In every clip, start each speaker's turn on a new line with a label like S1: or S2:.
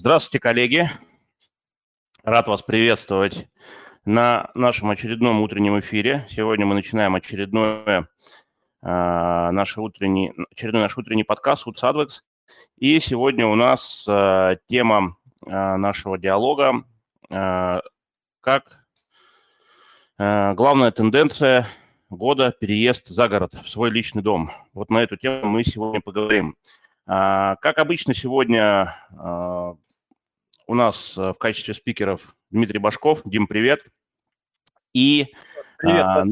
S1: Здравствуйте, коллеги. Рад вас приветствовать на нашем очередном утреннем эфире. Сегодня мы начинаем очередное, э, наш утренний, очередной наш утренний подкаст «Утс Адвекс». И сегодня у нас э, тема э, нашего диалога э, как э, главная тенденция года – переезд за город в свой личный дом. Вот на эту тему мы сегодня поговорим. Как обычно, сегодня у нас э, в качестве спикеров Дмитрий Башков. Дим, привет. И привет. А,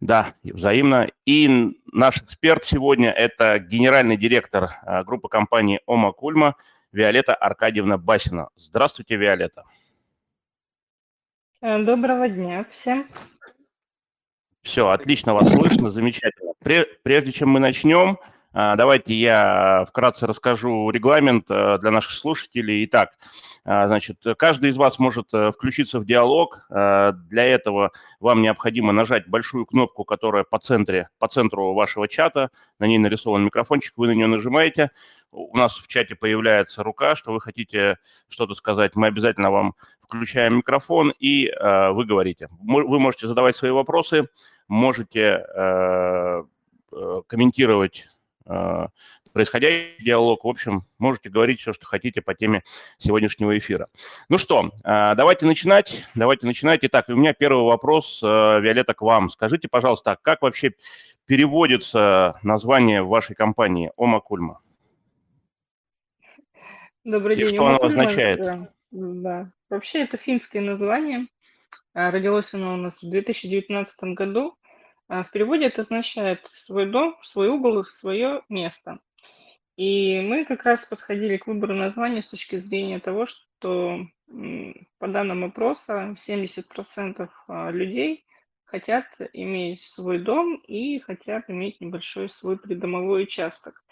S1: да, взаимно. И наш эксперт сегодня – это генеральный директор а, группы компании «Ома Кульма» Виолетта Аркадьевна Басина. Здравствуйте, Виолетта.
S2: Э, доброго дня всем.
S1: Все, отлично вас слышно, замечательно. Прежде чем мы начнем, давайте я вкратце расскажу регламент э, для наших слушателей. Итак, а, значит, каждый из вас может э, включиться в диалог. А, для этого вам необходимо нажать большую кнопку, которая по, центре, по центру вашего чата. На ней нарисован микрофончик, вы на нее нажимаете. У нас в чате появляется рука, что вы хотите что-то сказать. Мы обязательно вам включаем микрофон, и вы говорите. Вы можете задавать свои вопросы, можете э, комментировать Э, происходящий диалог. В общем, можете говорить все, что хотите по теме сегодняшнего эфира. Ну что, э, давайте начинать. Давайте начинать. Итак, у меня первый вопрос, э, Виолетта, к вам. Скажите, пожалуйста, а как вообще переводится название вашей компании Ома Кульма?
S2: Добрый день. И
S1: что оно означает?
S2: Да, да. Вообще это финское название. Родилось оно у нас в 2019 году. А, в переводе это означает свой дом, свой угол, свое место. И мы как раз подходили к выбору названия с точки зрения того, что по данным опроса 70% а, людей хотят иметь свой дом и хотят иметь небольшой свой придомовой участок,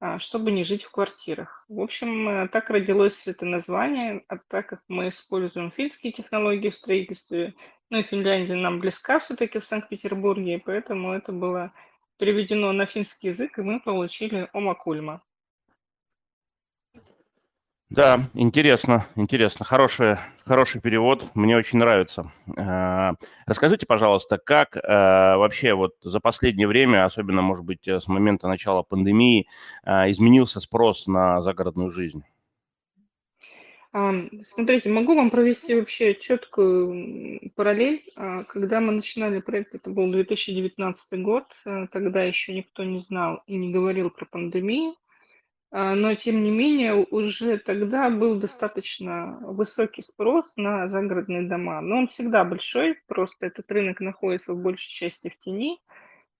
S2: а, чтобы не жить в квартирах. В общем, э, так родилось это название, а так как мы используем финские технологии в строительстве, ну и Финляндия нам близка все-таки в Санкт-Петербурге, поэтому это было переведено на финский язык, и мы получили Омакульма.
S1: Да, интересно, интересно. Хороший, хороший перевод, мне очень нравится. Э, расскажите, пожалуйста, как э, вообще вот за последнее время, особенно, может быть, с момента начала пандемии, э, изменился спрос на загородную жизнь?
S2: Смотрите, могу вам провести вообще четкую параллель. А, когда мы начинали проект, это был 2019 год, э, тогда еще никто не знал и не говорил про пандемию, а, но тем не менее уже тогда был достаточно высокий спрос на загородные дома. Но он всегда большой, просто этот рынок находится в большей части в тени.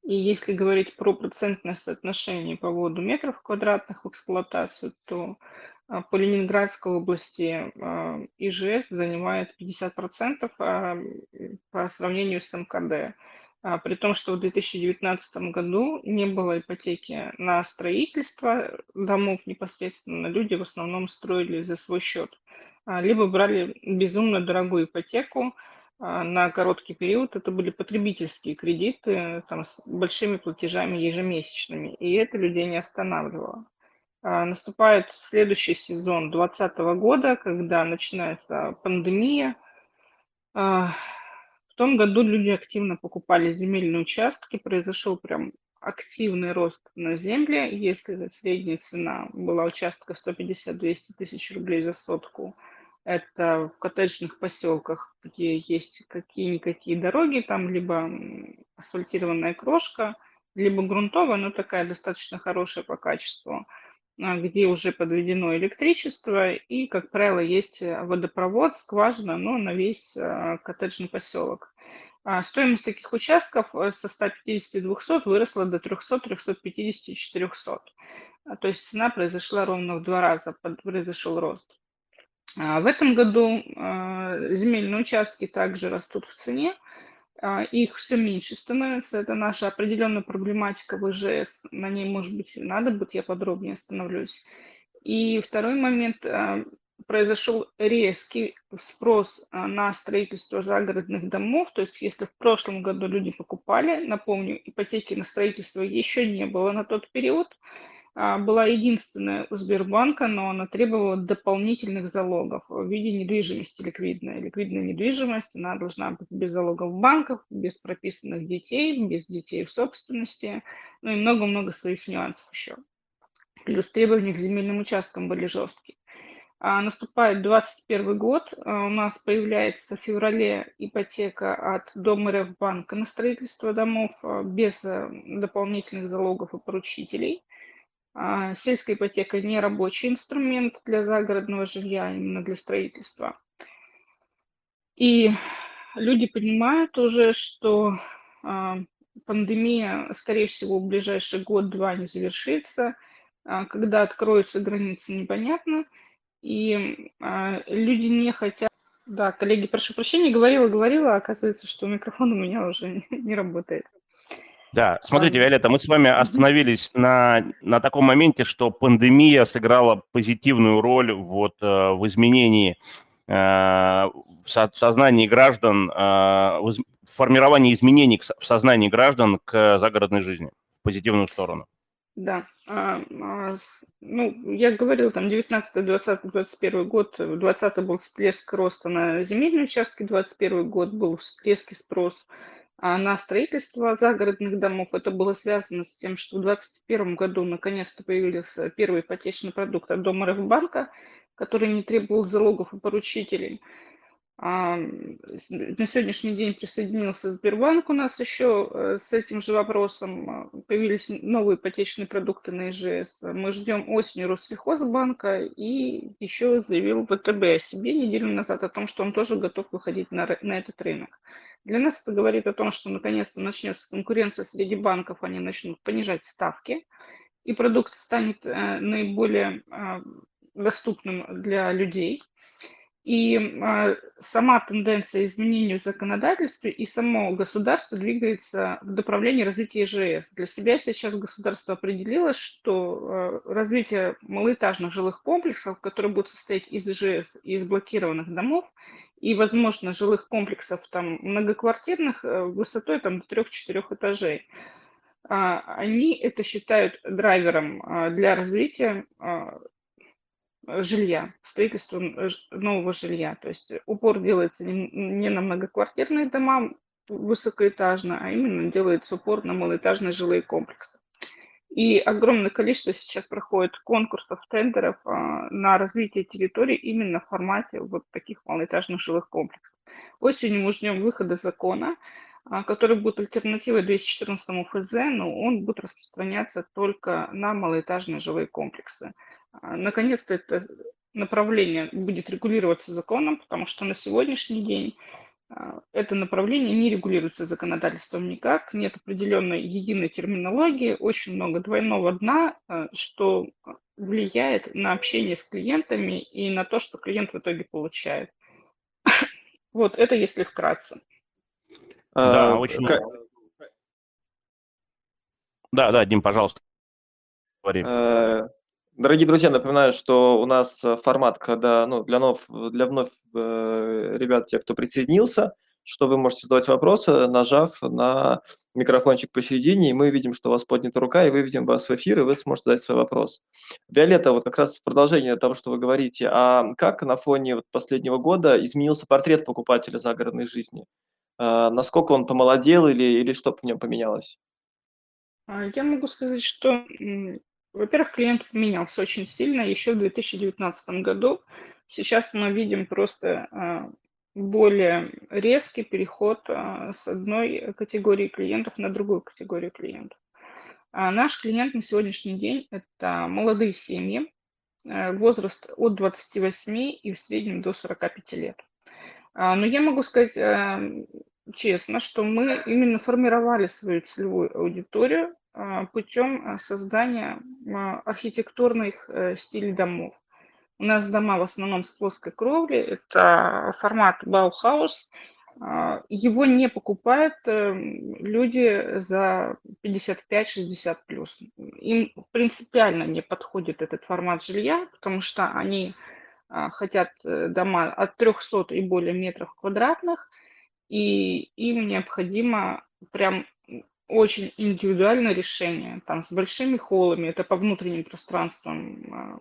S2: И если говорить про процентное соотношение по поводу метров квадратных в эксплуатацию, то по Ленинградской области а, ИЖС занимает 50% а, по сравнению с МКД. При том, что в 2019 году не было ипотеки на строительство домов непосредственно, люди в основном строили за свой счет. Либо брали безумно дорогую ипотеку на короткий период. Это были потребительские кредиты там, с большими платежами ежемесячными, и это людей не останавливало. А, наступает следующий сезон 2020 года, когда начинается пандемия. А, в том году люди активно покупали земельные участки, произошел прям активный рост на земле. Если средняя цена была участка 150-200 тысяч рублей за сотку, это в коттеджных поселках, где есть какие-никакие дороги, там либо асфальтированная крошка, либо грунтовая, но такая достаточно хорошая по качеству – где уже подведено электричество и, как правило, есть э, водопровод, скважина, но на весь а, коттеджный поселок. А стоимость таких участков э, со 150 200 выросла до 300, 350, 400. То есть цена произошла ровно в два раза, произошел рост. В этом году земельные участки также растут в цене, а, их все меньше становится. Это наша определенная проблематика в ИЖС. На ней, может быть, надо будет, я подробнее остановлюсь. И второй момент. А, произошел резкий спрос а, на строительство загородных домов. То есть если в прошлом году люди покупали, напомню, ипотеки на строительство еще не было на тот период, а, была единственная у Сбербанка, но она требовала дополнительных залогов в виде недвижимости ликвидной. Ликвидная недвижимость, она должна быть без залогов в банках, без прописанных детей, без детей в собственности, ну и много-много своих нюансов еще. Плюс требования к земельным участкам были жесткие. А наступает 2021 год, а у нас появляется в феврале ипотека от Дома РФ банка на строительство домов а, без э, дополнительных залогов и поручителей – а, сельская ипотека не рабочий инструмент для загородного жилья, именно для строительства. И люди понимают уже, что а, пандемия, скорее всего, в ближайший год-два не завершится. А, когда откроются границы, непонятно. И люди не хотят... Да, коллеги, прошу прощения, говорила, говорила, а оказывается, что микрофон у меня уже не работает.
S1: Да, смотрите, Виолетта, мы с вами остановились на, на таком моменте, что пандемия сыграла позитивную роль вот, э, в изменении э, в сознании граждан, э, в формировании изменений в сознании граждан к загородной жизни в позитивную сторону.
S2: Да, а, а, ну, я говорил, там 19, 20, 21 год, 20 был всплеск роста на земельные участки, 21 год был всплеск и спрос на строительство загородных домов. Это было связано с тем, что в 2021 году наконец-то появился первый ипотечный продукт от Дома Ревбанка, который не требовал залогов и поручителей. А, на сегодняшний день присоединился Сбербанк у нас еще э, с этим же вопросом. Появились новые ипотечные продукты на ИЖС. Мы ждем осенью Россельхозбанка и еще заявил ВТБ о себе неделю назад о том, что он тоже готов выходить на, на этот рынок. Для нас это говорит о том, что наконец-то начнется конкуренция среди банков, они начнут понижать ставки, и продукт станет э, наиболее э, доступным для людей. И э, сама тенденция изменения в законодательстве и само государство двигается в направлении развития ИЖС. Для себя сейчас государство определило, что развитие малоэтажных жилых комплексов, которые будут состоять из ИЖС и из блокированных домов, и, возможно, жилых комплексов там многоквартирных э, высотой там до трех-четырех этажей. А, они это считают драйвером а, для развития а, жилья, строительства нового жилья. То есть упор делается не на многоквартирные дома высокоэтажно, а именно делается упор на малоэтажные жилые комплексы. И огромное количество сейчас проходит конкурсов, тендеров а, на развитие территории именно в формате вот таких малоэтажных жилых комплексов. Осенью мы ждем выхода закона, а, который будет альтернативой 214 ФЗ, но он будет распространяться только на малоэтажные жилые комплексы. А, наконец-то это направление будет регулироваться законом, потому что на сегодняшний день это направление не регулируется законодательством никак, нет определенной единой терминологии, очень много двойного дна, а, что влияет на общение с клиентами и на то, что клиент в итоге получает. Вот это если вкратце.
S1: Да, а, очень... Как... Да, да, Дим, пожалуйста.
S3: Говори. Дорогие друзья, напоминаю, что у нас э, формат, когда ну, для, нов, для вновь э, ребят, тех, кто присоединился, что вы можете задавать вопросы, нажав на микрофончик посередине, и мы видим, что у вас поднята рука, и выведем вас в эфир, и вы сможете задать свой вопрос. Виолетта, вот как раз в продолжение того, что вы говорите, а как на фоне вот последнего года изменился портрет покупателя загородной жизни? А, насколько он помолодел или, или что в нем поменялось?
S2: А, я могу сказать, что во-первых, клиент поменялся очень сильно еще в 2019 году. Сейчас мы видим просто а, более резкий переход а, с одной категории клиентов на другую категорию клиентов. А наш клиент на сегодняшний день – это молодые семьи, э, возраст от 28 и в среднем до 45 лет. Но я могу сказать э, честно, что мы именно формировали свою целевую аудиторию а, путем а, создания а, архитектурных э, стилей домов. У нас дома в основном с плоской кровлей, это формат Баухаус. Его не покупают э, люди за 55-60 плюс. Им принципиально не подходит этот формат жилья, потому что они хотят э, дома от 300 и более метров квадратных, и им необходимо прям очень индивидуальное решение, там, с большими холлами, это по внутренним пространствам, а,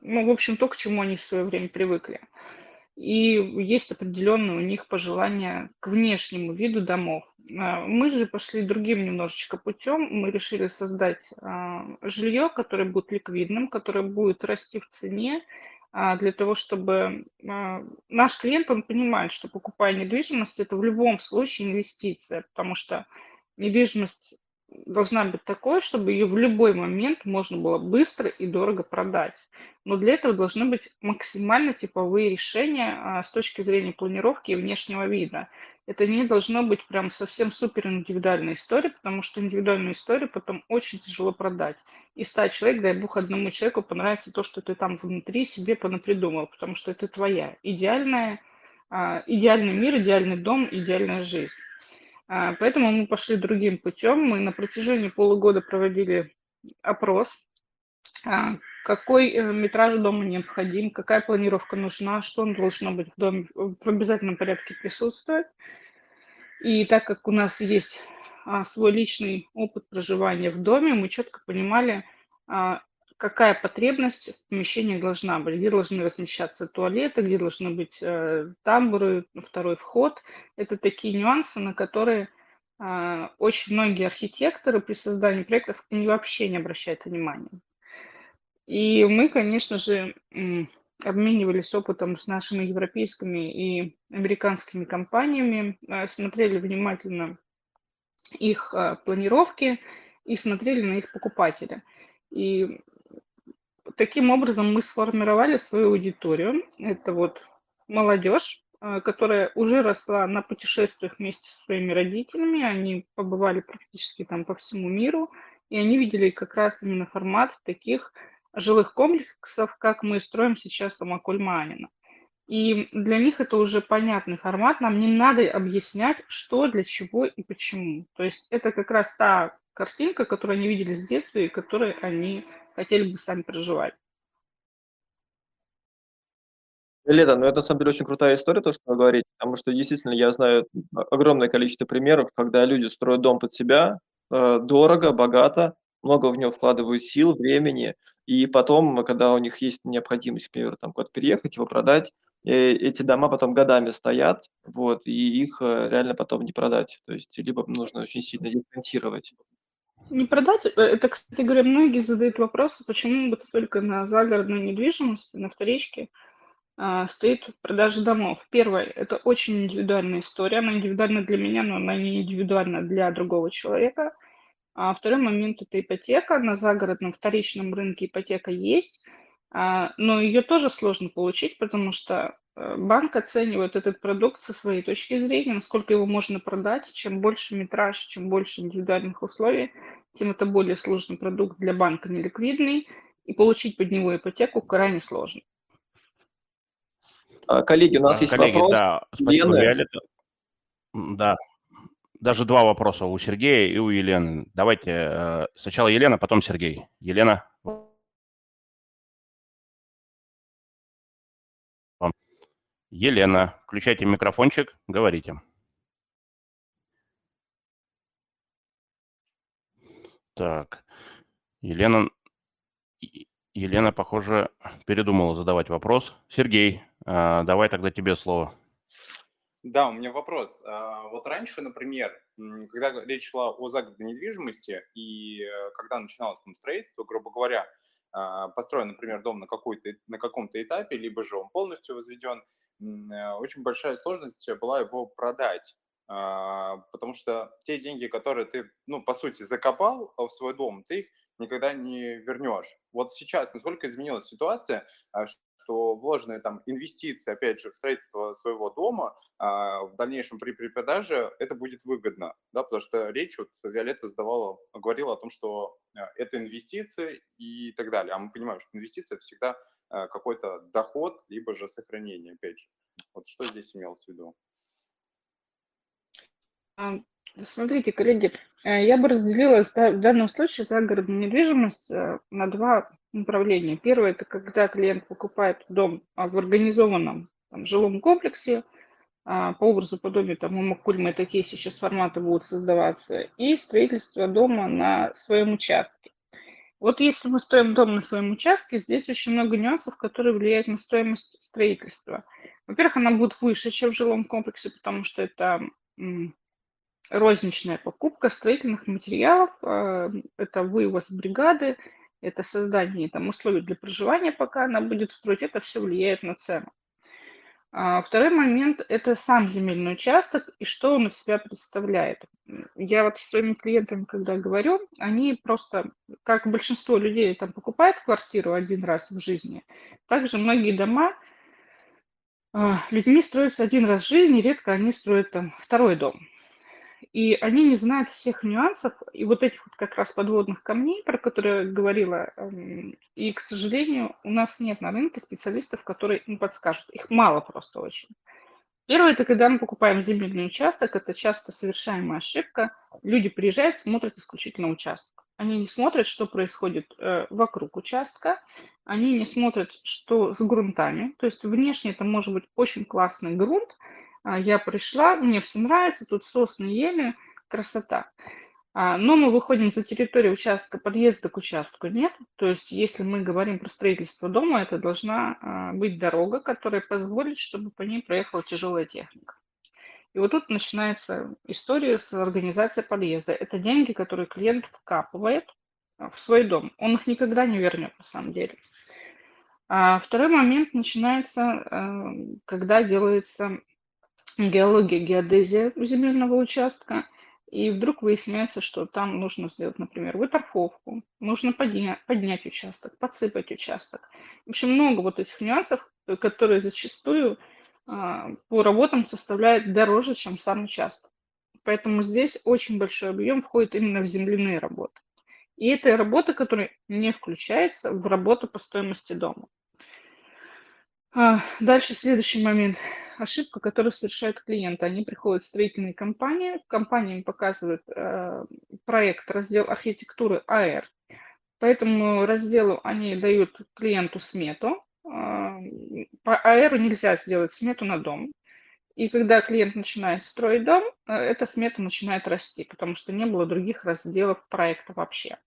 S2: ну, в общем, то, к чему они в свое время привыкли. И есть определенные у них пожелания к внешнему виду домов. А, мы же пошли другим немножечко путем. Мы решили создать а, жилье, которое будет ликвидным, которое будет расти в цене, для того, чтобы наш клиент, он понимает, что покупая недвижимость, это в любом случае инвестиция, потому что недвижимость должна быть такой, чтобы ее в любой момент можно было быстро и дорого продать. Но для этого должны быть максимально типовые решения а, с точки зрения планировки и внешнего вида. Это не должно быть прям совсем супер индивидуальная история, потому что индивидуальную историю потом очень тяжело продать. И стать человек, дай бог, одному человеку понравится то, что ты там внутри себе понапридумал, потому что это твоя идеальная, а, идеальный мир, идеальный дом, идеальная жизнь. А, поэтому мы пошли другим путем. Мы на протяжении полугода проводили опрос, а, какой э, метраж дома необходим, какая планировка нужна, что он должно быть в доме в обязательном порядке присутствовать. И так как у нас есть а, свой личный опыт проживания в доме, мы четко понимали, какая потребность в помещении должна быть, где должны размещаться туалеты, где должны быть э, тамбуры, второй вход. Это такие нюансы, на которые э, очень многие архитекторы при создании проектов они вообще не обращают внимания. И мы, конечно же, обменивались опытом с нашими европейскими и американскими компаниями, э, смотрели внимательно их э, планировки и смотрели на их покупателя. И таким образом мы сформировали свою аудиторию. Это вот молодежь, э, которая уже росла на путешествиях вместе со своими родителями. Они побывали практически там по всему миру, и они видели как раз именно формат таких жилых комплексов, как мы строим сейчас в Акульманина. И для них это уже понятный формат, нам не надо объяснять, что, для чего и почему. То есть это как раз та картинка, которую они видели с детства и которой они хотели бы сами проживать.
S3: Лето, ну это на самом деле очень крутая история, то, что вы говорите, потому что действительно я знаю огромное количество примеров, когда люди строят дом под себя, э, дорого, богато, много в него вкладывают сил, времени, и потом, когда у них есть необходимость, например, там куда-то переехать, его продать, э, эти дома потом годами стоят, вот, и их э, реально потом не продать. То есть либо нужно очень сильно дифференцировать.
S2: Не продать, э, это, кстати говоря, многие задают вопрос, почему вот только на загородной недвижимости, на вторичке а, стоит продажа домов. Первое, это очень индивидуальная история, она индивидуальна для меня, но она не индивидуальна для другого человека. А второй момент – это ипотека. На загородном вторичном рынке ипотека есть, а, но ее тоже сложно получить, потому что банк оценивает этот продукт со своей точки зрения, насколько его можно продать. Чем больше метраж, чем больше индивидуальных условий, тем это более сложный продукт для банка, неликвидный, и получить под него ипотеку крайне сложно.
S3: А, коллеги, у нас а, есть
S1: коллеги,
S3: вопрос.
S1: Да, спасибо, Виолетта. Да, даже два вопроса у Сергея и у Елены. Давайте э, сначала Елена, потом Сергей. Елена. Елена, включайте микрофончик, говорите. Так, Елена, Елена, похоже, передумала задавать вопрос. Сергей, э, давай тогда тебе слово.
S4: Да, у меня вопрос. А, вот раньше, например, когда речь шла о загородной недвижимости, и э, когда начиналось там строительство, грубо говоря, а, построен, например, дом на, какой-то, на каком-то этапе, либо же он полностью возведен, э, очень большая сложность была его продать. А, потому что те деньги, которые ты, ну, по сути, закопал в свой дом, ты их никогда не вернешь. Вот сейчас насколько изменилась ситуация, что вложенные там инвестиции, опять же, в строительство своего дома, а, в дальнейшем при перепродаже это будет выгодно, да, потому что речь, вот Виолетта задавала, говорила о том, что а, это инвестиции и так далее. А мы понимаем, что инвестиции – это всегда а, какой-то доход, либо же сохранение, опять же. Вот что здесь имелось в виду?
S2: Смотрите, коллеги, э, я бы разделила в данном случае загородную недвижимость э, на два направления. Первое – это когда клиент покупает дом а, в организованном там, жилом комплексе, а, по образу подобию, там, у Макульмы такие сейчас форматы будут создаваться, и строительство дома на своем участке. Вот если мы строим дом на своем участке, здесь очень много нюансов, которые влияют на стоимость строительства. Во-первых, она будет выше, чем в жилом комплексе, потому что это розничная покупка строительных материалов, а, это вывоз бригады, это создание там, условий для проживания, пока она будет строить, это все влияет на цену. А второй момент – это сам земельный участок и что он из себя представляет. Я вот с своими клиентами, когда говорю, они просто, как большинство людей там покупают квартиру один раз в жизни, также многие дома а, людьми строятся один раз в жизни, редко они строят там второй дом и они не знают всех нюансов и вот этих вот как раз подводных камней, про которые говорила. Эм, и, к сожалению, у нас нет на рынке специалистов, которые им подскажут. Их мало просто очень. Первое, это когда мы покупаем земельный участок, это часто совершаемая ошибка. Люди приезжают, смотрят исключительно участок. Они не смотрят, что происходит э, вокруг участка, они не смотрят, что с грунтами. То есть внешне это может быть очень классный грунт, я пришла, мне все нравится, тут сосны, ели, красота. А, но мы выходим за территорию участка, подъезда к участку нет. То есть если мы говорим про строительство дома, это должна а, быть дорога, которая позволит, чтобы по ней проехала тяжелая техника. И вот тут начинается история с организацией подъезда. Это деньги, которые клиент вкапывает в свой дом. Он их никогда не вернет на самом деле. А второй момент начинается, когда делается геология, геодезия земельного участка, и вдруг выясняется, что там нужно сделать, например, выторфовку, нужно поднять, поднять участок, подсыпать участок. В общем, много вот этих нюансов, которые зачастую а, по работам составляют дороже, чем сам участок. Поэтому здесь очень большой объем входит именно в земляные работы. И это работа, которая не включается в работу по стоимости дома. А, дальше следующий момент ошибка, которую совершают клиенты. Они приходят в строительные компании, компания им показывает э, проект, раздел архитектуры АР. По этому разделу они дают клиенту смету. Э, по АРу нельзя сделать смету на дом. И когда клиент начинает строить дом, э, эта смета начинает расти, потому что не было других разделов проекта вообще.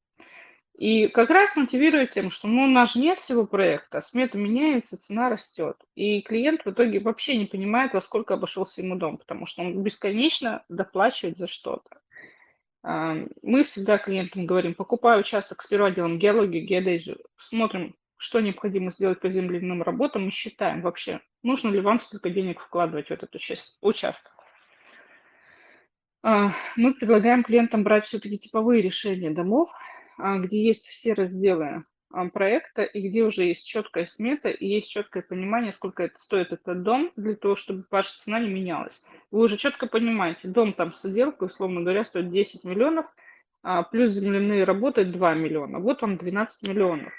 S2: И как раз мотивирует тем, что ну, у нас же нет всего проекта, смета меняется, цена растет. И клиент в итоге вообще не понимает, во сколько обошелся ему дом, потому что он бесконечно доплачивает за что-то. А, мы всегда клиентам говорим, покупая участок, сперва делаем геологию, геодезию, смотрим, что необходимо сделать по земляным работам и считаем вообще, нужно ли вам столько денег вкладывать в этот участок. А, мы предлагаем клиентам брать все-таки типовые решения домов, где есть все разделы а, проекта и где уже есть четкая смета и есть четкое понимание, сколько это стоит этот дом, для того, чтобы ваша цена не менялась. Вы уже четко понимаете, дом там с отделкой, условно говоря, стоит 10 миллионов, а, плюс земляные работы 2 миллиона. Вот вам 12 миллионов.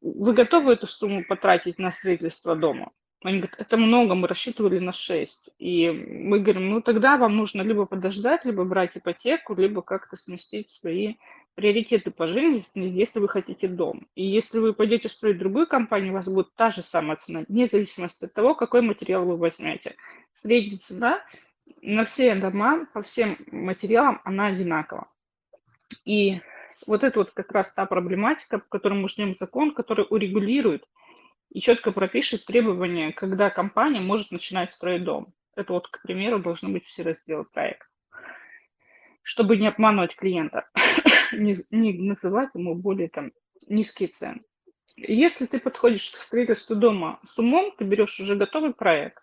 S2: Вы готовы эту сумму потратить на строительство дома? Они говорят, это много, мы рассчитывали на 6. И мы говорим, ну тогда вам нужно либо подождать, либо брать ипотеку, либо как-то сместить свои приоритеты по жизни, если вы хотите дом. И если вы пойдете строить другую компанию, у вас будет та же самая цена, вне зависимости от того, какой материал вы возьмете. Средняя цена на все дома, по всем материалам, она одинакова. И вот это вот как раз та проблематика, по которой мы ждем закон, который урегулирует и четко пропишет требования, когда компания может начинать строить дом. Это вот, к примеру, должны быть все разделы проекта чтобы не обманывать клиента, не, не называть ему более там низкие цены. Если ты подходишь к строительству дома с умом, ты берешь уже готовый проект,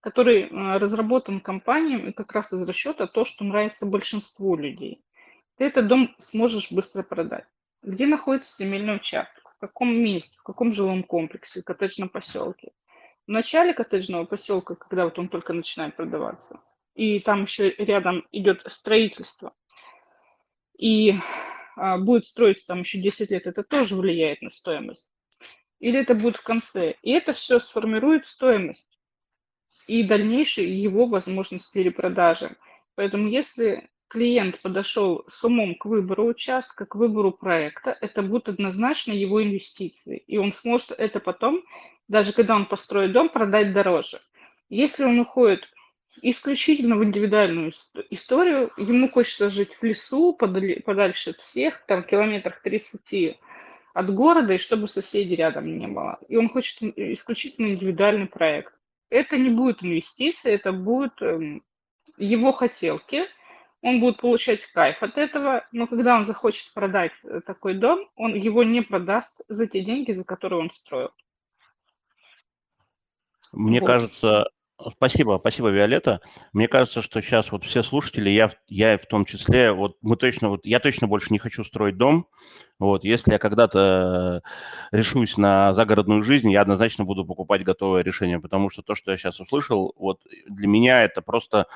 S2: который э, разработан компанией как раз из расчета то, что нравится большинству людей. Ты этот дом сможешь быстро продать. Где находится земельный участок? В каком месте? В каком жилом комплексе? В коттеджном поселке? В начале коттеджного поселка, когда вот он только начинает продаваться, и там еще рядом идет строительство, и а, будет строиться там еще 10 лет, это тоже влияет на стоимость. Или это будет в конце. И это все сформирует стоимость и дальнейшую его возможность перепродажи. Поэтому если клиент подошел с умом к выбору участка, к выбору проекта, это будет однозначно его инвестиции. И он сможет это потом, даже когда он построит дом, продать дороже. Если он уходит исключительно в индивидуальную историю, ему хочется жить в лесу, подальше от всех, там километрах 30 от города, и чтобы соседей рядом не было. И он хочет исключительно индивидуальный проект. Это не будет инвестиции, это будут эм, его хотелки. Он будет получать кайф от этого, но когда он захочет продать э, такой дом, он его не продаст за те деньги, за которые он строил.
S1: Мне вот. кажется, Спасибо, спасибо, Виолетта. Мне кажется, что сейчас вот все слушатели, я, я в том числе, вот мы точно, вот я точно больше не хочу строить дом. Вот, если я когда-то решусь на загородную жизнь, я однозначно буду покупать готовое решение, потому что то, что я сейчас услышал, вот для меня это просто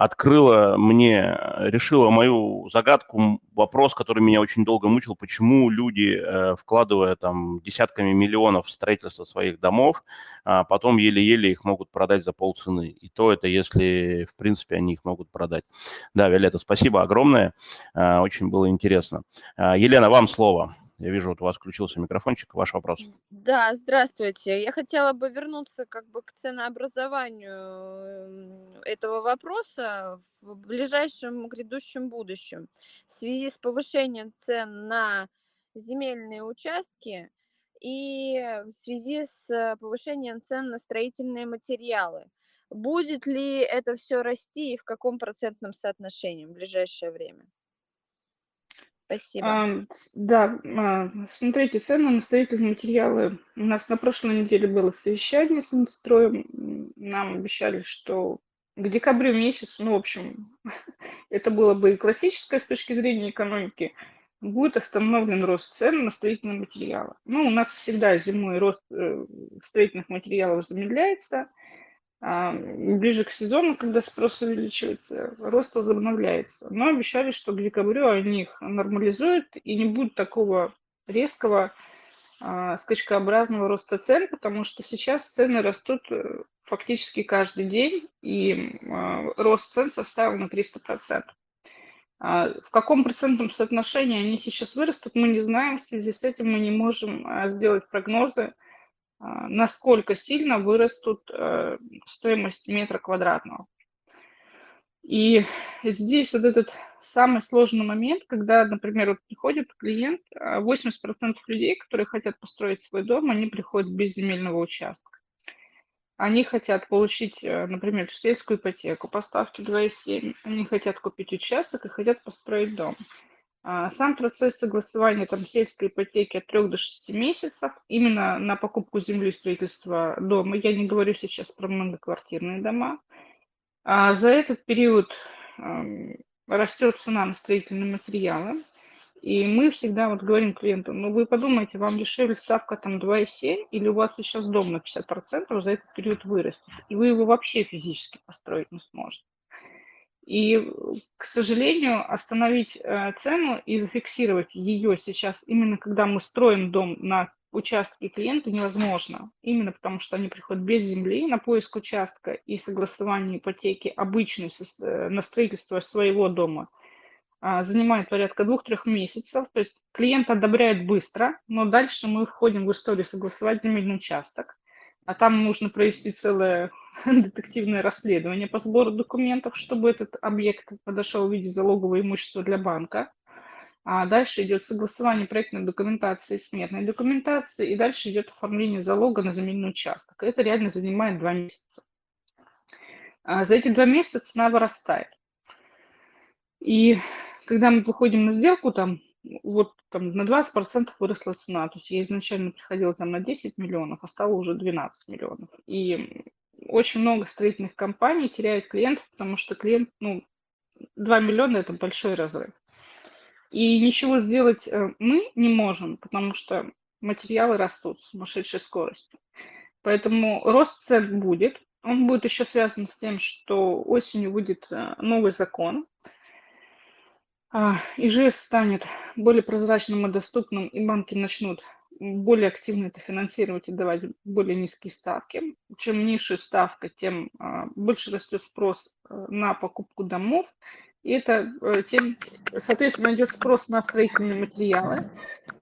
S1: открыла мне, решила мою загадку, вопрос, который меня очень долго мучил, почему люди, э, вкладывая там десятками миллионов в строительство своих домов, а потом еле-еле их могут продать за полцены. И то это, если, в принципе, они их могут продать. Да, Виолетта, спасибо огромное, а, очень было интересно. А, Елена, вам слово. Я вижу, вот у вас включился микрофончик. Ваш вопрос.
S5: Да, здравствуйте. Я хотела бы вернуться как бы к ценообразованию этого вопроса в ближайшем грядущем будущем. В связи с повышением цен на земельные участки и в связи с повышением цен на строительные материалы. Будет ли это все расти и в каком процентном соотношении в ближайшее время? Спасибо.
S2: А, да, смотрите, цены на строительные материалы. У нас на прошлой неделе было совещание с Минстроем. Нам обещали, что к декабрю месяц, ну, в общем, это было бы и классическое с точки зрения экономики, будет остановлен рост цен на строительные материалы. Ну, у нас всегда зимой рост э, строительных материалов замедляется – ближе к сезону, когда спрос увеличивается, рост возобновляется. Но обещали, что к декабрю они их нормализуют и не будет такого резкого а, скачкообразного роста цен, потому что сейчас цены растут э, фактически каждый день, и а, рост цен составил на 300%. В каком процентном соотношении они сейчас вырастут, мы не знаем. В связи с этим мы не можем сделать прогнозы, а, насколько сильно вырастут э, стоимость метра квадратного. И здесь вот этот самый сложный момент, когда, например, вот приходит клиент, 80% а, людей, которые хотят построить свой дом, они приходят без земельного участка. Они хотят получить, э, например, сельскую ипотеку по ставке 2,7, они хотят купить участок и хотят построить дом. А, сам процесс согласования там, сельской ипотеки от 3 до 6 месяцев именно на покупку земли строительство дома. Я не говорю сейчас про многоквартирные дома. А за этот период растет цена на строительные материалы. И мы всегда вот говорим клиенту, ну вы подумайте, вам дешевле ставка там 2,7 или у вас сейчас дом на 50% за этот период вырастет, и вы его вообще физически построить не сможете. И, к сожалению, остановить э, цену и зафиксировать ее сейчас, именно когда мы строим дом на участке клиента, невозможно. Именно потому, что они приходят без земли на поиск участка и согласование ипотеки обычной э, на строительство своего дома а, занимает порядка двух-трех месяцев. То есть клиент одобряет быстро, но дальше мы входим в историю согласовать земельный участок а там нужно провести целое детективное расследование по сбору документов, чтобы этот объект подошел в виде залогового имущества для банка. А дальше идет согласование проектной документации, сметной документации, и дальше идет оформление залога на земельный участок. Это реально занимает два месяца. А за эти два месяца цена вырастает. И когда мы выходим на сделку, там вот там на 20% выросла цена. То есть я изначально приходила там на 10 миллионов, а стало уже 12 миллионов. И очень много строительных компаний теряют клиентов, потому что клиент, ну, 2 миллиона – это большой разрыв. И ничего сделать э, мы не можем, потому что материалы растут с сумасшедшей скоростью. Поэтому рост цен будет. Он будет еще связан с тем, что осенью выйдет э, новый закон – а, ИЖС станет более прозрачным и доступным, и банки начнут более активно это финансировать и давать более низкие ставки. Чем ниже ставка, тем а, больше растет спрос э, на покупку домов, и это э, тем, соответственно, идет спрос на строительные материалы,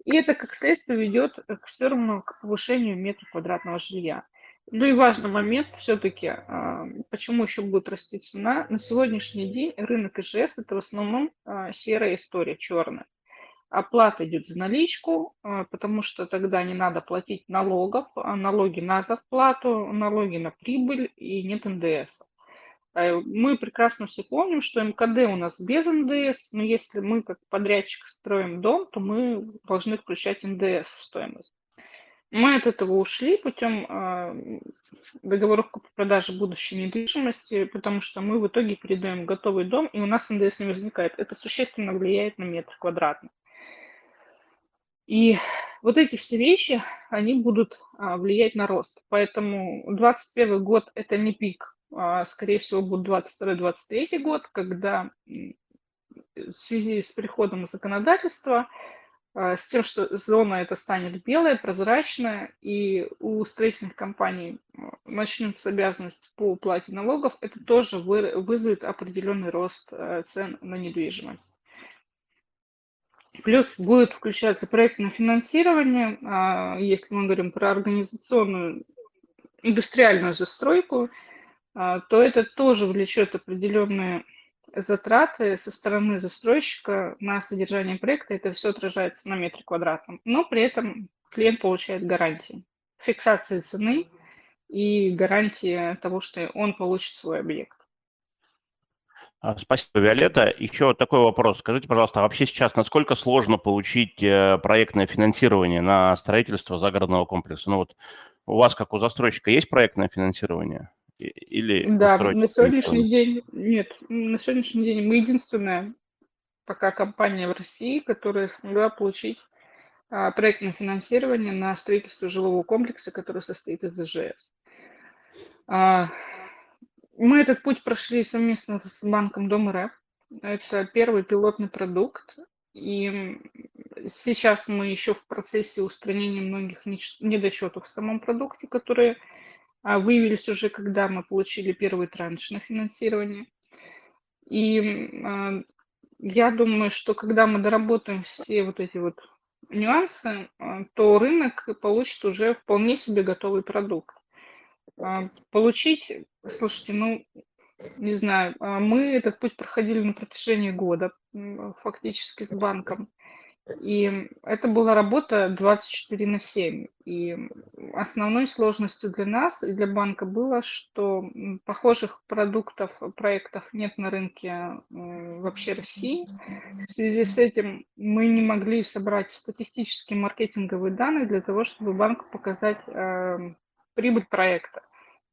S2: и это, как следствие, ведет к все равно к повышению метра квадратного жилья. Ну и важный момент все-таки, а, почему еще будет расти цена. На сегодняшний день рынок ИЖС – это в основном а, серая история, черная. Оплата идет за наличку, а, потому что тогда не надо платить налогов, налоги на зарплату, налоги на прибыль и нет НДС. Мы прекрасно все помним, что МКД у нас без НДС, но если мы как подрядчик строим дом, то мы должны включать НДС в стоимость. Мы от этого ушли путем а, договоров купли-продажи будущей недвижимости, потому что мы в итоге передаем готовый дом, и у нас НДС не возникает. Это существенно влияет на метр квадратный. И вот эти все вещи, они будут а, влиять на рост. Поэтому 2021 год – это не пик, а, скорее всего, будет 2022-2023 год, когда в связи с переходом законодательства с тем, что зона эта станет белая, прозрачная, и у строительных компаний а, начнется обязанность по уплате налогов, это тоже вызовет определенный рост а, цен на недвижимость. Плюс будет включаться проектное финансирование, если мы говорим про организационную индустриальную застройку, то это тоже влечет определенные затраты со стороны застройщика на содержание проекта, это все отражается на метре квадратном. Но при этом клиент получает гарантии. Фиксации цены и гарантии того, что он получит свой объект.
S1: А, спасибо, Виолетта. Еще такой вопрос. Скажите, пожалуйста, а вообще сейчас насколько сложно получить э, проектное финансирование на строительство загородного комплекса? Ну вот у вас, как у застройщика, есть проектное финансирование? Или
S2: да, на сегодняшний день нет. На сегодняшний день мы единственная пока компания в России, которая смогла получить а, проектное финансирование на строительство жилого комплекса, который состоит из ИЖС. А, мы этот путь прошли совместно с банком Дом РФ. Это первый пилотный продукт. И сейчас мы еще в процессе устранения многих недочетов в самом продукте, которые выявились уже, когда мы получили первый транш на финансирование. И а, я думаю, что когда мы доработаем все вот эти вот нюансы, а, то рынок получит уже вполне себе готовый продукт. Получить, слушайте, ну, не знаю, мы этот путь проходили на протяжении года фактически с банком. И это была работа 24 на 7. И основной сложностью для нас и для банка было, что похожих продуктов, проектов нет на рынке вообще России. В связи с этим мы не могли собрать статистические маркетинговые данные для того, чтобы банку показать э, прибыль проекта.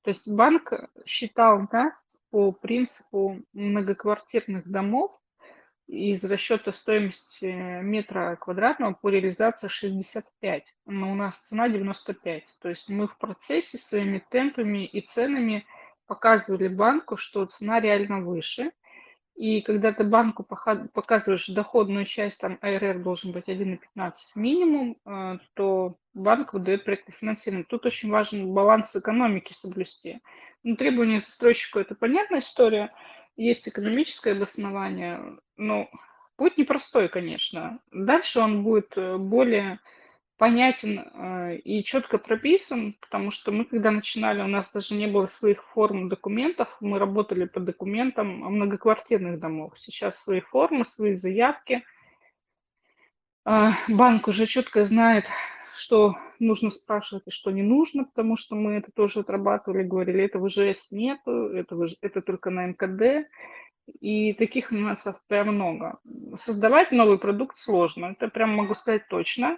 S2: То есть банк считал нас по принципу многоквартирных домов, из расчета стоимости метра квадратного по реализации 65, но у нас цена 95. То есть мы в процессе своими темпами и ценами показывали банку, что цена реально выше. И когда ты банку показываешь доходную часть, там АРР должен быть 1,15 минимум, э, то банк выдает проектное финансирование. Тут очень важен баланс экономики соблюсти. Ну, требования застройщику – это понятная история – есть экономическое обоснование, но путь непростой, конечно. Дальше он будет э, более понятен э, и четко прописан, потому что мы, когда начинали, у нас даже не было своих форм документов, мы работали по документам многоквартирных домов. Сейчас свои формы, свои заявки. А, банк уже четко знает, что нужно спрашивать и что не нужно, потому что мы это тоже отрабатывали, говорили, этого ЖС нету, этого, это только на МКД, и таких нюансов прям много. Создавать новый продукт сложно, это прям могу сказать точно.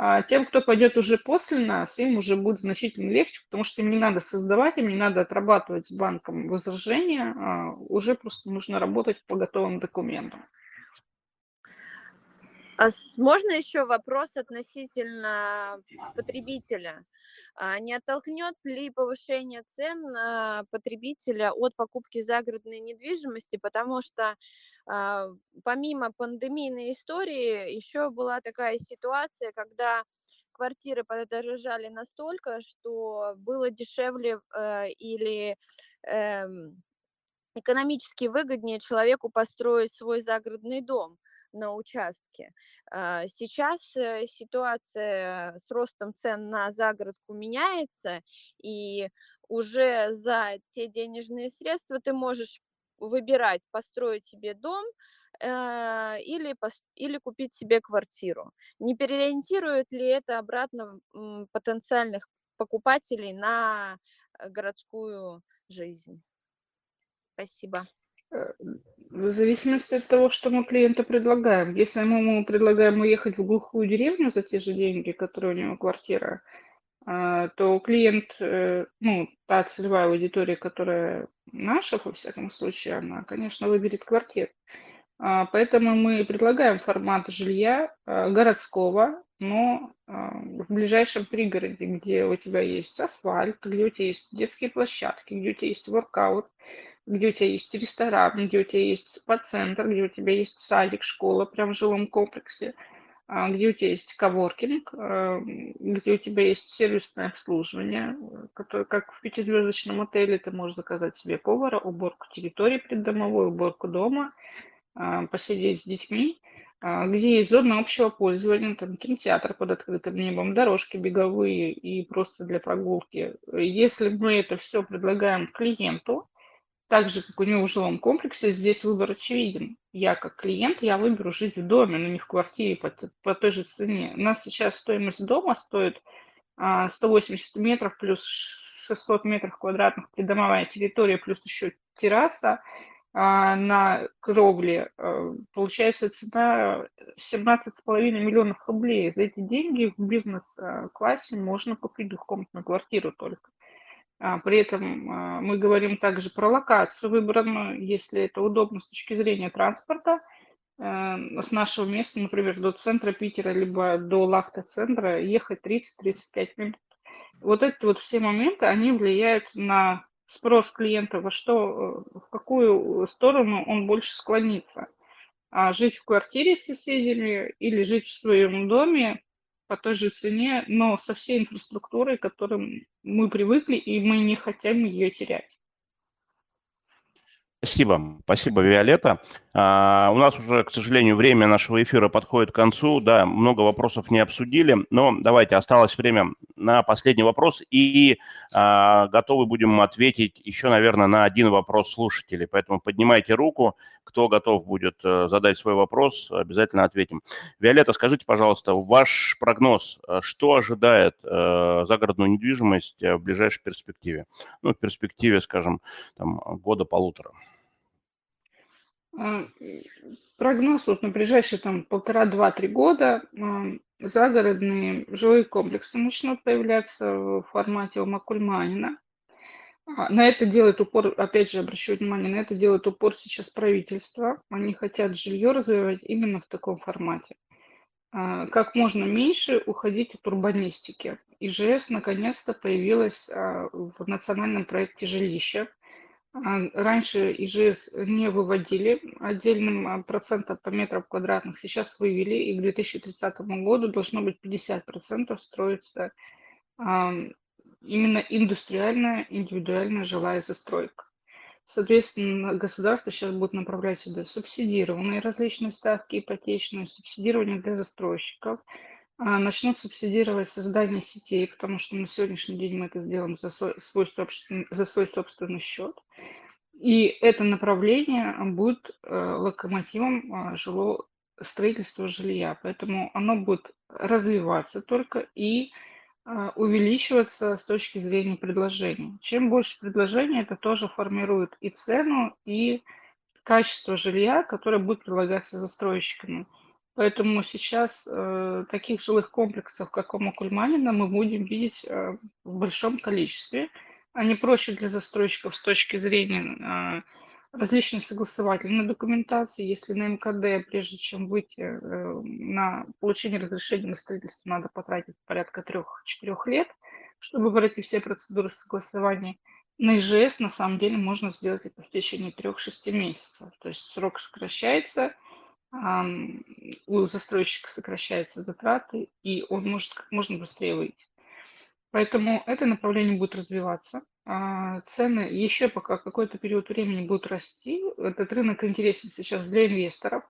S2: А тем, кто пойдет уже после нас, им уже будет значительно легче, потому что им не надо создавать, им не надо отрабатывать с банком возражения, а уже просто нужно работать по готовым документам.
S5: А можно еще вопрос относительно потребителя? А не оттолкнет ли повышение цен потребителя от покупки загородной недвижимости, потому что а, помимо пандемийной истории еще была такая ситуация, когда квартиры подорожали настолько, что было дешевле э, или эм, экономически выгоднее человеку построить свой загородный дом на участке. А, сейчас э, ситуация с ростом цен на загородку меняется, и уже за те денежные средства ты можешь выбирать, построить себе дом э, или, или купить себе квартиру. Не переориентирует ли это обратно потенциальных покупателей на э, городскую жизнь? Спасибо.
S2: В зависимости от того, что мы клиенту предлагаем. Если мы ему предлагаем уехать в глухую деревню за те же деньги, которые у него квартира, а, то клиент, э, ну, та целевая аудитория, которая наша, во всяком случае, она, конечно, выберет квартиру. А, поэтому мы предлагаем формат жилья а, городского, но в ближайшем пригороде, где у тебя есть асфальт, где у тебя есть детские площадки, где у тебя есть воркаут, где у тебя есть ресторан, где у тебя есть спа-центр, где у тебя есть садик, школа прямо в жилом комплексе, а, где у тебя есть коворкинг, а, где у тебя есть сервисное обслуживание, которое, как в пятизвездочном отеле, ты можешь заказать себе повара, уборку территории придомовой, уборку дома, а, посидеть с детьми, где есть зона общего пользования, там кинотеатр под открытым небом, дорожки беговые и просто для прогулки. Если мы это все предлагаем клиенту, так же, как у него в жилом комплексе, здесь выбор очевиден. Я как клиент, я выберу жить в доме, но не в квартире по, по той же цене. У нас сейчас стоимость дома стоит а, 180 метров плюс 600 метров квадратных придомовая территория, плюс еще терраса а, на кровле. А, получается цена 17,5 миллионов рублей. За эти деньги в бизнес-классе можно купить двухкомнатную квартиру только. А, при этом а, мы говорим также про локацию выбранную, если это удобно с точки зрения транспорта. Э, с нашего места, например, до центра Питера, либо до Лахта-центра ехать 30-35 минут. Вот эти вот все моменты, они влияют на спрос клиента, во что, э, в какую сторону он больше склонится. А жить в квартире с соседями или жить в своем доме по той же цене, но со всей инфраструктурой, к которым мы привыкли, и мы не хотим ее терять.
S1: Спасибо, спасибо, Виолетта. А, у нас уже, к сожалению, время нашего эфира подходит к концу. Да, много вопросов не обсудили, но давайте, осталось время на последний вопрос, и а, готовы будем ответить еще, наверное, на один вопрос слушателей. Поэтому поднимайте руку, кто готов будет э, задать свой вопрос, обязательно ответим. Виолетта, скажите, пожалуйста, ваш прогноз, э, что ожидает э, загородную недвижимость в ближайшей перспективе? Ну, в перспективе, скажем, там, года-полутора.
S2: А, прогноз вот на ближайшие там полтора-два-три года а, загородные жилые комплексы начнут появляться в формате Макульманина. А, на это делает упор, опять же, обращу внимание, на это делает упор сейчас правительство. Они хотят жилье развивать именно в таком формате. Как можно меньше уходить от урбанистики. ИЖС наконец-то появилась в национальном проекте жилища а, раньше ИЖС не выводили отдельным а, процентом по метрам квадратных, сейчас вывели, и к 2030 году должно быть 50% строиться именно индустриальная, индивидуальная жилая застройка. Соответственно, государство сейчас будет направлять сюда субсидированные различные ставки ипотечные, субсидирование для застройщиков, а, начнут субсидировать создание сетей, потому что на сегодняшний день мы это сделаем за свой, собственный, за свой собственный счет. И это направление будет э, локомотивом а, жилого строительства жилья, поэтому оно будет развиваться только и а, увеличиваться с точки зрения предложения. Чем больше предложений, это тоже формирует и цену, и качество жилья, которое будет предлагаться застройщиками. Поэтому сейчас э, таких жилых комплексов, как у Макульманина, мы будем видеть э, в большом количестве. Они проще для застройщиков с точки зрения э, различной согласовательной документации. Если на МКД, прежде чем выйти э, на получение разрешения на строительство, надо потратить порядка 3-4 лет, чтобы пройти все процедуры согласования, на ИЖС на самом деле можно сделать это в течение 3-6 месяцев. То есть срок сокращается – у застройщика сокращаются затраты, и он может как можно быстрее выйти. Поэтому это направление будет развиваться. А, цены еще пока какой-то период времени будут расти. Этот рынок интересен сейчас для инвесторов.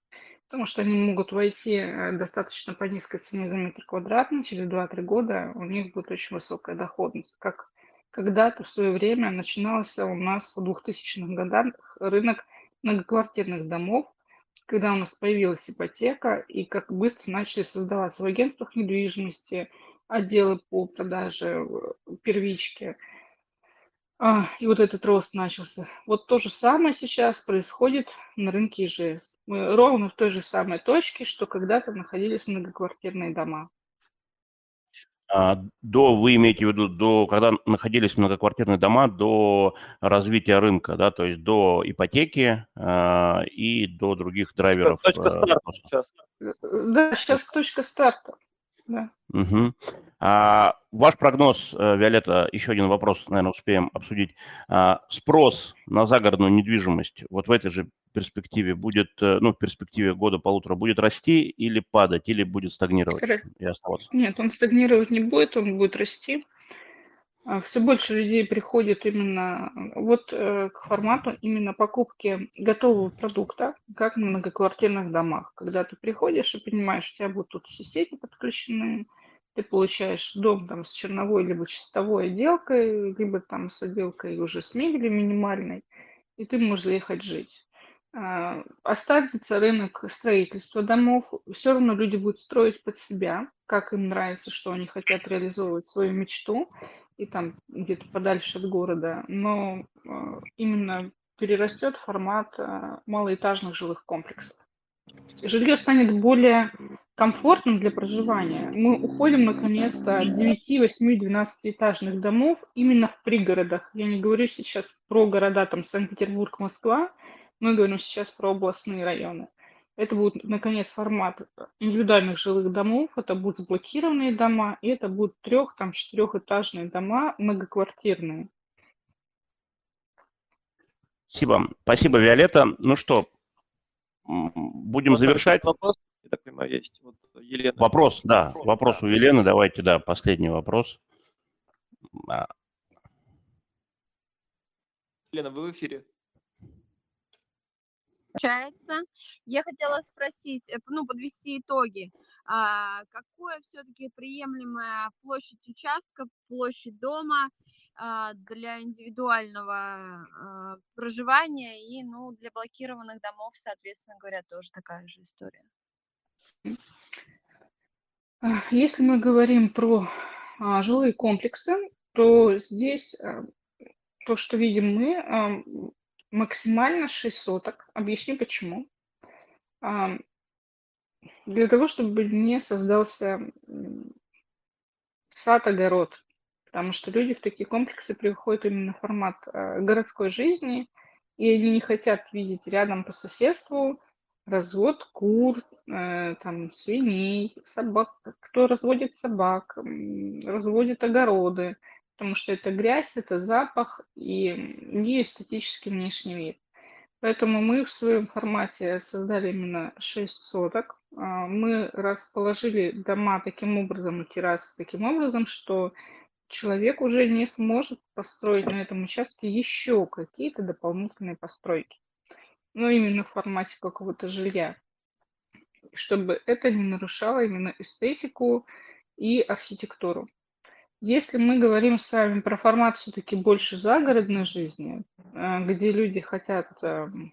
S2: потому что они могут войти э, достаточно по низкой цене за метр квадратный, через 2-3 года у них будет очень высокая доходность. Как когда-то в свое время начинался у нас в 2000-х годах рынок многоквартирных домов, когда у нас появилась ипотека, и как быстро начали создаваться в агентствах недвижимости отделы по продаже э, первички – а, и вот этот рост начался. Вот то же самое сейчас происходит на рынке ИЖС. Мы ровно в той же самой точке, что когда-то находились многоквартирные дома.
S1: А, до, вы имеете в виду, до, когда находились многоквартирные дома, до развития рынка, да, то есть до ипотеки э, и до других драйверов.
S2: Точка старта сейчас. Да, сейчас точка старта. Да.
S1: Угу. А, ваш прогноз, э, Виолетта, еще один вопрос, наверное, успеем обсудить. А, спрос на загородную недвижимость вот в этой же перспективе будет, э, ну, в перспективе года-полутора будет расти или падать, или будет стагнировать и оставаться?
S2: Нет, он стагнировать не будет, он будет расти. А, Все больше людей приходит именно вот э, к формату именно покупки готового продукта, как в многоквартирных домах. Когда ты приходишь и понимаешь, у тебя будут тут все сети подключены, ты получаешь дом там с черновой либо чистовой отделкой, либо там с отделкой уже с мебелью минимальной, и ты можешь заехать жить. А, останется рынок строительства домов, все равно люди будут строить под себя, как им нравится, что они хотят реализовывать свою мечту, и там где-то подальше от города, но а, именно перерастет формат а, малоэтажных жилых комплексов. Жилье станет более комфортным для проживания. Мы уходим наконец-то от 9, 8, 12 этажных домов именно в пригородах. Я не говорю сейчас про города там Санкт-Петербург, Москва, мы говорим сейчас про областные районы. Это будет, наконец, формат индивидуальных жилых домов, это будут заблокированные дома, и это будут трех, там, четырехэтажные дома, многоквартирные.
S1: Спасибо. Спасибо, Виолетта. Ну что, будем вот завершать.
S3: Вопрос, я так понимаю, есть. Вот
S1: Елена. Вопрос, да, вопрос, вопрос да. у Елены. Давайте, да, последний вопрос.
S3: Елена, вы в эфире?
S5: Получается, я хотела спросить, э, ну, подвести итоги. А, какое все-таки приемлемая площадь участка, площадь дома а, для индивидуального а, проживания и, ну, для блокированных домов, соответственно говоря, тоже такая же история.
S2: Если мы говорим про а, жилые комплексы, то здесь а, то, что видим мы, максимально 6 соток. Объясню почему. Для того, чтобы не создался сад-огород, потому что люди в такие комплексы приходят именно в формат э, городской жизни, и они не хотят видеть рядом по соседству развод кур, э, там, свиней, собак, кто разводит собак, разводит огороды, потому что это грязь, это запах и не эстетический внешний вид. Поэтому мы в своем формате создали именно 6 соток. А, мы расположили дома таким образом и террасы таким образом, что человек уже не сможет построить на этом участке еще какие-то дополнительные постройки. Но именно в формате какого-то жилья. Чтобы это не нарушало именно эстетику и архитектуру. Если мы говорим с вами про формат все-таки больше загородной жизни, э, где люди хотят эм,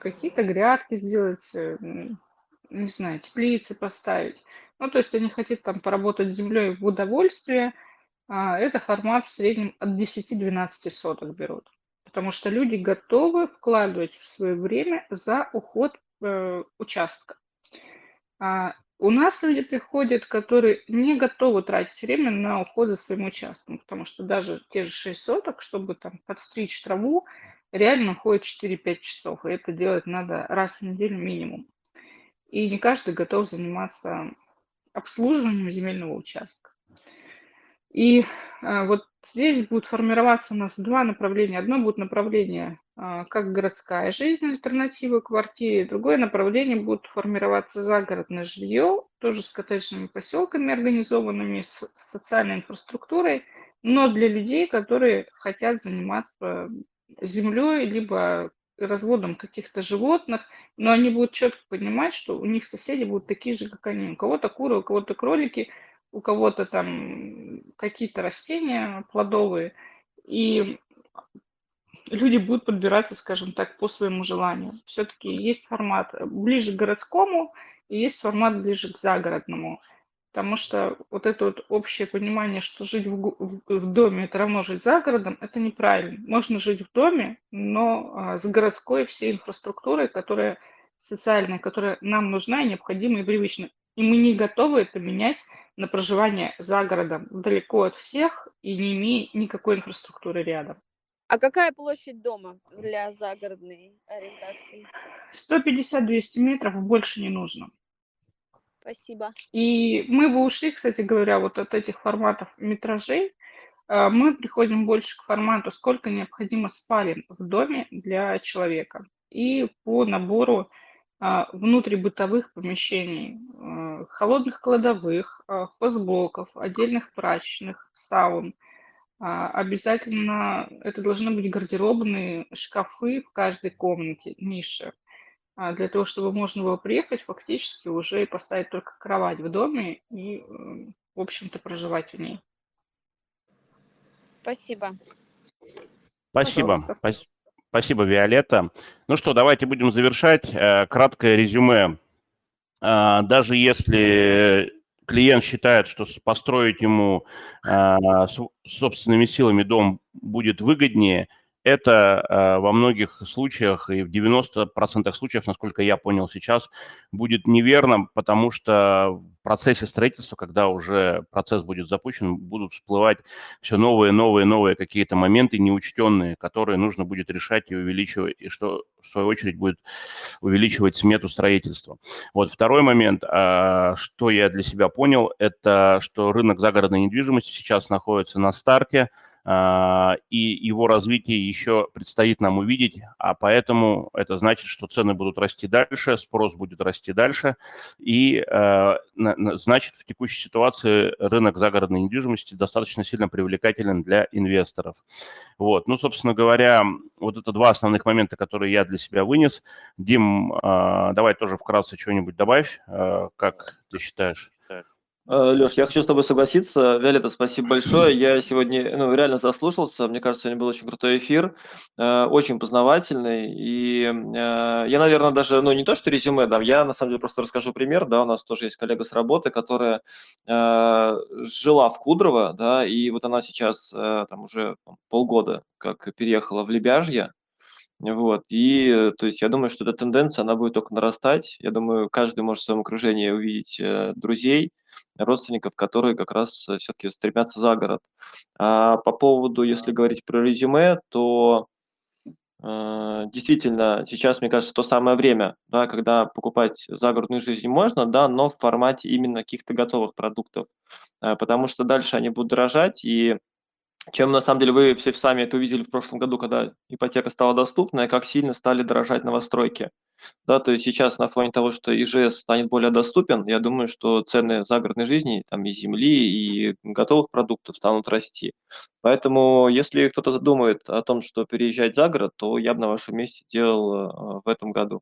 S2: какие-то грядки сделать, э, не знаю, теплицы поставить, ну, то есть они хотят там поработать с землей в удовольствие, а, это формат в среднем от 10-12 соток берут. Потому что люди готовы вкладывать свое время за уход э, участка. У нас люди приходят, которые не готовы тратить время на уход за своим участком, потому что даже те же 6 соток, чтобы там подстричь траву, реально уходит 4-5 часов, и это делать надо раз в неделю минимум. И не каждый готов заниматься обслуживанием земельного участка. И а, вот здесь будет формироваться у нас два направления. Одно будет направление как городская жизнь, альтернатива квартире. Другое направление будет формироваться загородное жилье, тоже с коттеджными поселками организованными, с социальной инфраструктурой, но для людей, которые хотят заниматься землей, либо разводом каких-то животных, но они будут четко понимать, что у них соседи будут такие же, как они. У кого-то куры, у кого-то кролики, у кого-то там какие-то растения плодовые. И люди будут подбираться, скажем так, по своему желанию. Все-таки есть формат ближе к городскому и есть формат ближе к загородному. Потому что вот это вот общее понимание, что жить в, в, в доме это равно жить за городом, это неправильно. Можно жить в доме, но а, с городской всей инфраструктурой, которая социальная, которая нам нужна и необходима и привычна. И мы не готовы это менять на проживание за городом, далеко от всех и не имея никакой инфраструктуры рядом.
S5: А какая площадь дома для загородной ориентации?
S2: 150-200 метров больше не нужно.
S5: Спасибо.
S2: И мы бы ушли, кстати говоря, вот от этих форматов метражей. А, мы приходим больше к формату, сколько необходимо спален в доме для человека. И по набору а, внутрибытовых помещений, а, холодных кладовых, хозблоков, отдельных прачечных, саун. Обязательно это должны быть гардеробные шкафы в каждой комнате, ниши. А для того, чтобы можно было приехать, фактически уже и поставить только кровать в доме и, эм, в общем-то, проживать в ней.
S5: Спасибо.
S1: Спасибо. Спасибо, Виолетта. Ну что, давайте будем завершать. Э, краткое резюме. А, даже если клиент считает, что построить ему а, собственными силами дом будет выгоднее – это э, во многих случаях и в 90% случаев, насколько я понял сейчас, будет неверно, потому что в процессе строительства, когда уже процесс будет запущен, будут всплывать все новые, новые, новые какие-то моменты неучтенные, которые нужно будет решать и увеличивать, и что в свою очередь будет увеличивать смету строительства. Вот второй момент, э, что я для себя понял, это что рынок загородной недвижимости сейчас находится на старте, а, и его развитие еще предстоит нам увидеть, а поэтому это значит, что цены будут расти дальше, спрос будет расти дальше, и а, значит в текущей ситуации рынок загородной недвижимости достаточно сильно привлекателен для инвесторов. Вот, ну, собственно говоря, вот это два основных момента, которые я для себя вынес. Дим, а, давай тоже вкратце что-нибудь добавь, как ты считаешь?
S3: Э, Леш, я хочу с тобой согласиться. Виолетта, спасибо большое. Я сегодня ну, реально заслушался. Мне кажется, сегодня был очень крутой эфир, э, очень познавательный. И э, я, наверное, даже, ну, не то, что резюме дам, я на самом деле просто расскажу пример. Да, у нас тоже есть коллега с работы, которая жила в Кудрово, да, и вот она сейчас там уже полгода как переехала в Лебяжье, вот, и, то есть, я думаю, что эта тенденция, она будет только нарастать. Я думаю, каждый может в своем окружении увидеть друзей, родственников, которые как раз э, все-таки стремятся за город. А по поводу, если говорить про резюме, то э, действительно сейчас, мне кажется, то самое время, да, когда покупать загородную жизнь можно, да, но в формате именно каких-то готовых продуктов, э, потому что дальше они будут дорожать, и чем на самом деле вы все сами это увидели в прошлом году, когда ипотека стала доступна, и как сильно стали дорожать новостройки. Да, то есть сейчас на фоне того, что ИЖС станет более доступен, я думаю, что цены загородной жизни, там и земли, и готовых продуктов станут расти. Поэтому, если кто-то задумает о том, что переезжать за город, то я бы на вашем месте делал э, в этом году.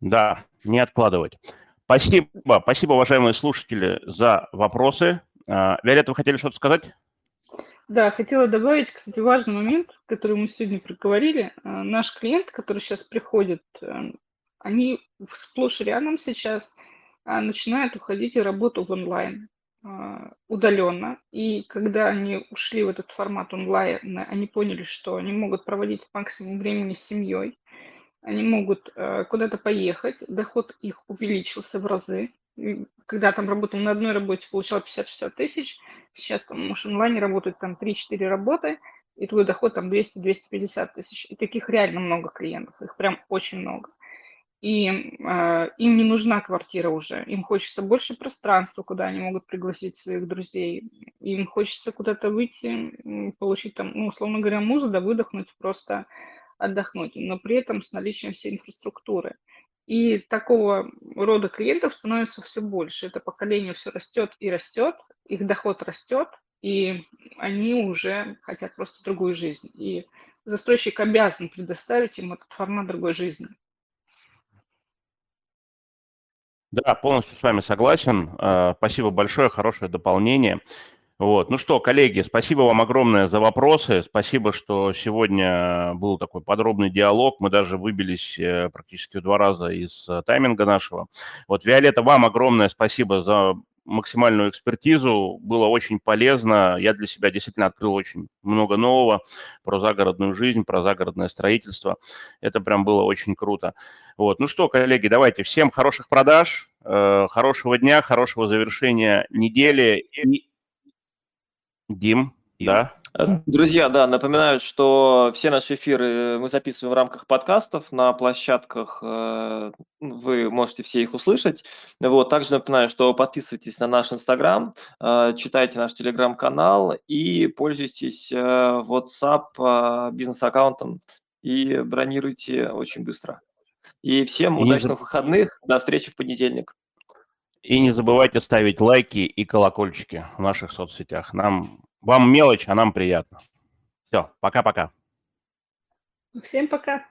S1: Да, не откладывать. Спасибо, спасибо, уважаемые слушатели, за вопросы. А, Виолетта, вы хотели что-то сказать?
S2: Да, хотела добавить, кстати, важный момент, который мы сегодня проговорили. А, наш клиент, который сейчас приходит, эм, они сплошь и рядом сейчас а, начинают уходить в работу в онлайн удаленно. И когда они ушли в этот формат онлайн, они поняли, что они могут проводить максимум времени с семьей, они могут э, куда-то поехать, доход их увеличился в разы, когда там работал на одной работе, получал 50-60 тысяч, сейчас там можешь онлайне работать там 3-4 работы, и твой доход там 200-250 тысяч. И таких реально много клиентов, их прям очень много. И э, им не нужна квартира уже, им хочется больше пространства, куда они могут пригласить своих друзей, им хочется куда-то выйти, получить там, ну, условно говоря, музу, да выдохнуть, просто отдохнуть, но при этом с наличием всей инфраструктуры. И такого рода клиентов становится все больше. Это поколение все растет и растет, их доход растет, и они уже хотят просто другую жизнь. И застройщик обязан предоставить им этот формат другой жизни.
S1: Да, полностью с вами согласен. Э, спасибо большое, хорошее дополнение. Вот. Ну что, коллеги, спасибо вам огромное за вопросы. Спасибо, что сегодня был такой подробный диалог. Мы даже выбились э, практически в два раза из э, тайминга нашего. Вот, Виолетта, вам огромное спасибо за максимальную экспертизу. Было очень полезно. Я для себя действительно открыл очень много нового про загородную жизнь, про загородное строительство. Это прям было очень круто. Вот. Ну что, коллеги, давайте всем хороших продаж, э, хорошего дня, хорошего завершения недели. И Дим, да?
S3: Э, друзья, да, напоминаю, что все наши эфиры мы записываем в рамках подкастов на площадках. Э, вы можете все их услышать. Вот, также напоминаю, что подписывайтесь на наш Инстаграм, э, читайте наш Телеграм-канал и пользуйтесь WhatsApp бизнес-аккаунтом и бронируйте очень быстро. И всем и удачных не... выходных. До встречи в понедельник.
S1: И не забывайте ставить лайки и колокольчики в наших соцсетях. Нам, вам мелочь, а нам приятно. Все, пока-пока.
S2: Всем пока.